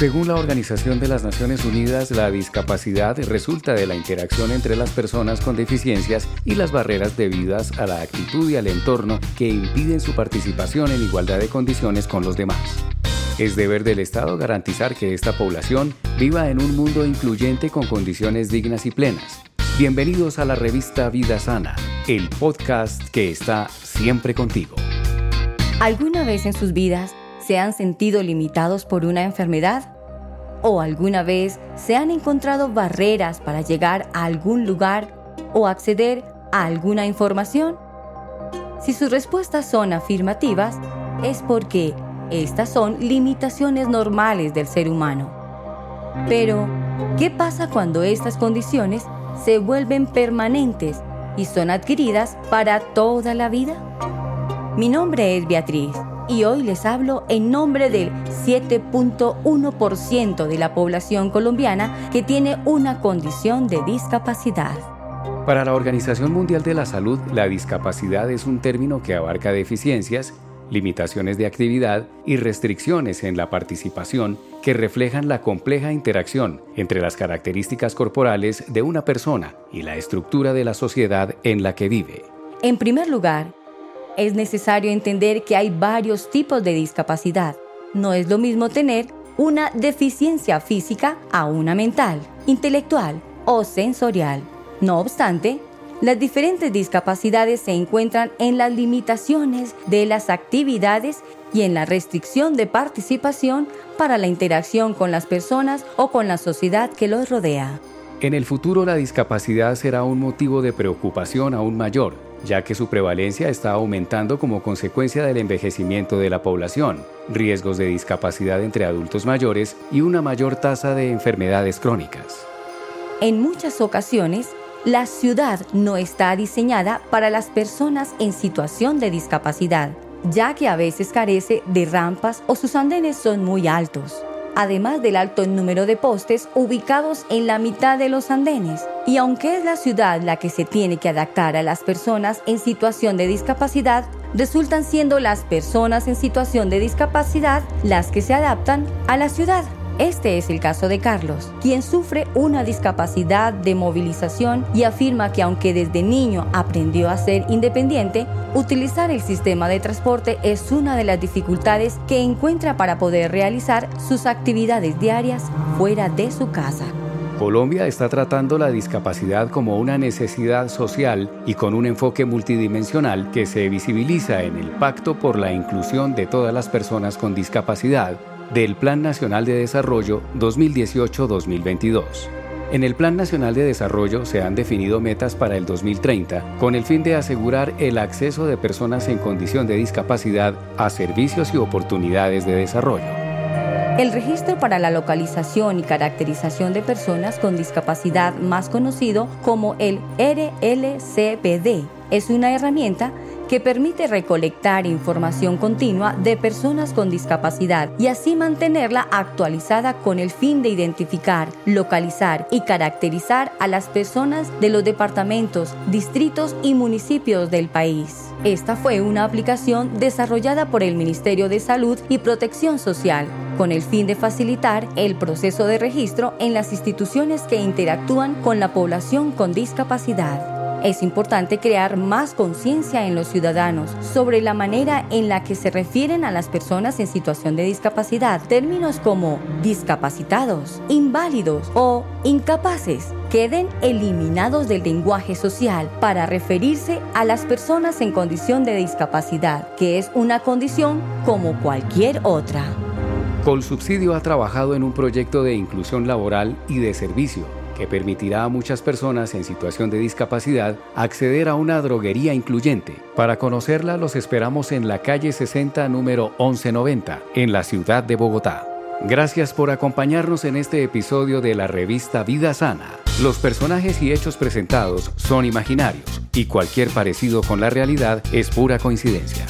Según la Organización de las Naciones Unidas, la discapacidad resulta de la interacción entre las personas con deficiencias y las barreras debidas a la actitud y al entorno que impiden su participación en igualdad de condiciones con los demás. Es deber del Estado garantizar que esta población viva en un mundo incluyente con condiciones dignas y plenas. Bienvenidos a la revista Vida Sana, el podcast que está siempre contigo. ¿Alguna vez en sus vidas se han sentido limitados por una enfermedad? ¿O alguna vez se han encontrado barreras para llegar a algún lugar o acceder a alguna información? Si sus respuestas son afirmativas, es porque estas son limitaciones normales del ser humano. Pero, ¿qué pasa cuando estas condiciones se vuelven permanentes y son adquiridas para toda la vida? Mi nombre es Beatriz y hoy les hablo en nombre del 7.1% de la población colombiana que tiene una condición de discapacidad. Para la Organización Mundial de la Salud, la discapacidad es un término que abarca deficiencias, limitaciones de actividad y restricciones en la participación que reflejan la compleja interacción entre las características corporales de una persona y la estructura de la sociedad en la que vive. En primer lugar, es necesario entender que hay varios tipos de discapacidad. No es lo mismo tener una deficiencia física a una mental, intelectual o sensorial. No obstante, las diferentes discapacidades se encuentran en las limitaciones de las actividades y en la restricción de participación para la interacción con las personas o con la sociedad que los rodea. En el futuro la discapacidad será un motivo de preocupación aún mayor, ya que su prevalencia está aumentando como consecuencia del envejecimiento de la población, riesgos de discapacidad entre adultos mayores y una mayor tasa de enfermedades crónicas. En muchas ocasiones, la ciudad no está diseñada para las personas en situación de discapacidad, ya que a veces carece de rampas o sus andenes son muy altos además del alto número de postes ubicados en la mitad de los andenes. Y aunque es la ciudad la que se tiene que adaptar a las personas en situación de discapacidad, resultan siendo las personas en situación de discapacidad las que se adaptan a la ciudad. Este es el caso de Carlos, quien sufre una discapacidad de movilización y afirma que aunque desde niño aprendió a ser independiente, utilizar el sistema de transporte es una de las dificultades que encuentra para poder realizar sus actividades diarias fuera de su casa. Colombia está tratando la discapacidad como una necesidad social y con un enfoque multidimensional que se visibiliza en el Pacto por la Inclusión de todas las personas con discapacidad del Plan Nacional de Desarrollo 2018-2022. En el Plan Nacional de Desarrollo se han definido metas para el 2030 con el fin de asegurar el acceso de personas en condición de discapacidad a servicios y oportunidades de desarrollo. El registro para la localización y caracterización de personas con discapacidad, más conocido como el RLCPD, es una herramienta que permite recolectar información continua de personas con discapacidad y así mantenerla actualizada con el fin de identificar, localizar y caracterizar a las personas de los departamentos, distritos y municipios del país. Esta fue una aplicación desarrollada por el Ministerio de Salud y Protección Social con el fin de facilitar el proceso de registro en las instituciones que interactúan con la población con discapacidad. Es importante crear más conciencia en los ciudadanos sobre la manera en la que se refieren a las personas en situación de discapacidad. Términos como discapacitados, inválidos o incapaces queden eliminados del lenguaje social para referirse a las personas en condición de discapacidad, que es una condición como cualquier otra. Colsubsidio ha trabajado en un proyecto de inclusión laboral y de servicio que permitirá a muchas personas en situación de discapacidad acceder a una droguería incluyente. Para conocerla los esperamos en la calle 60 número 1190, en la ciudad de Bogotá. Gracias por acompañarnos en este episodio de la revista Vida Sana. Los personajes y hechos presentados son imaginarios y cualquier parecido con la realidad es pura coincidencia.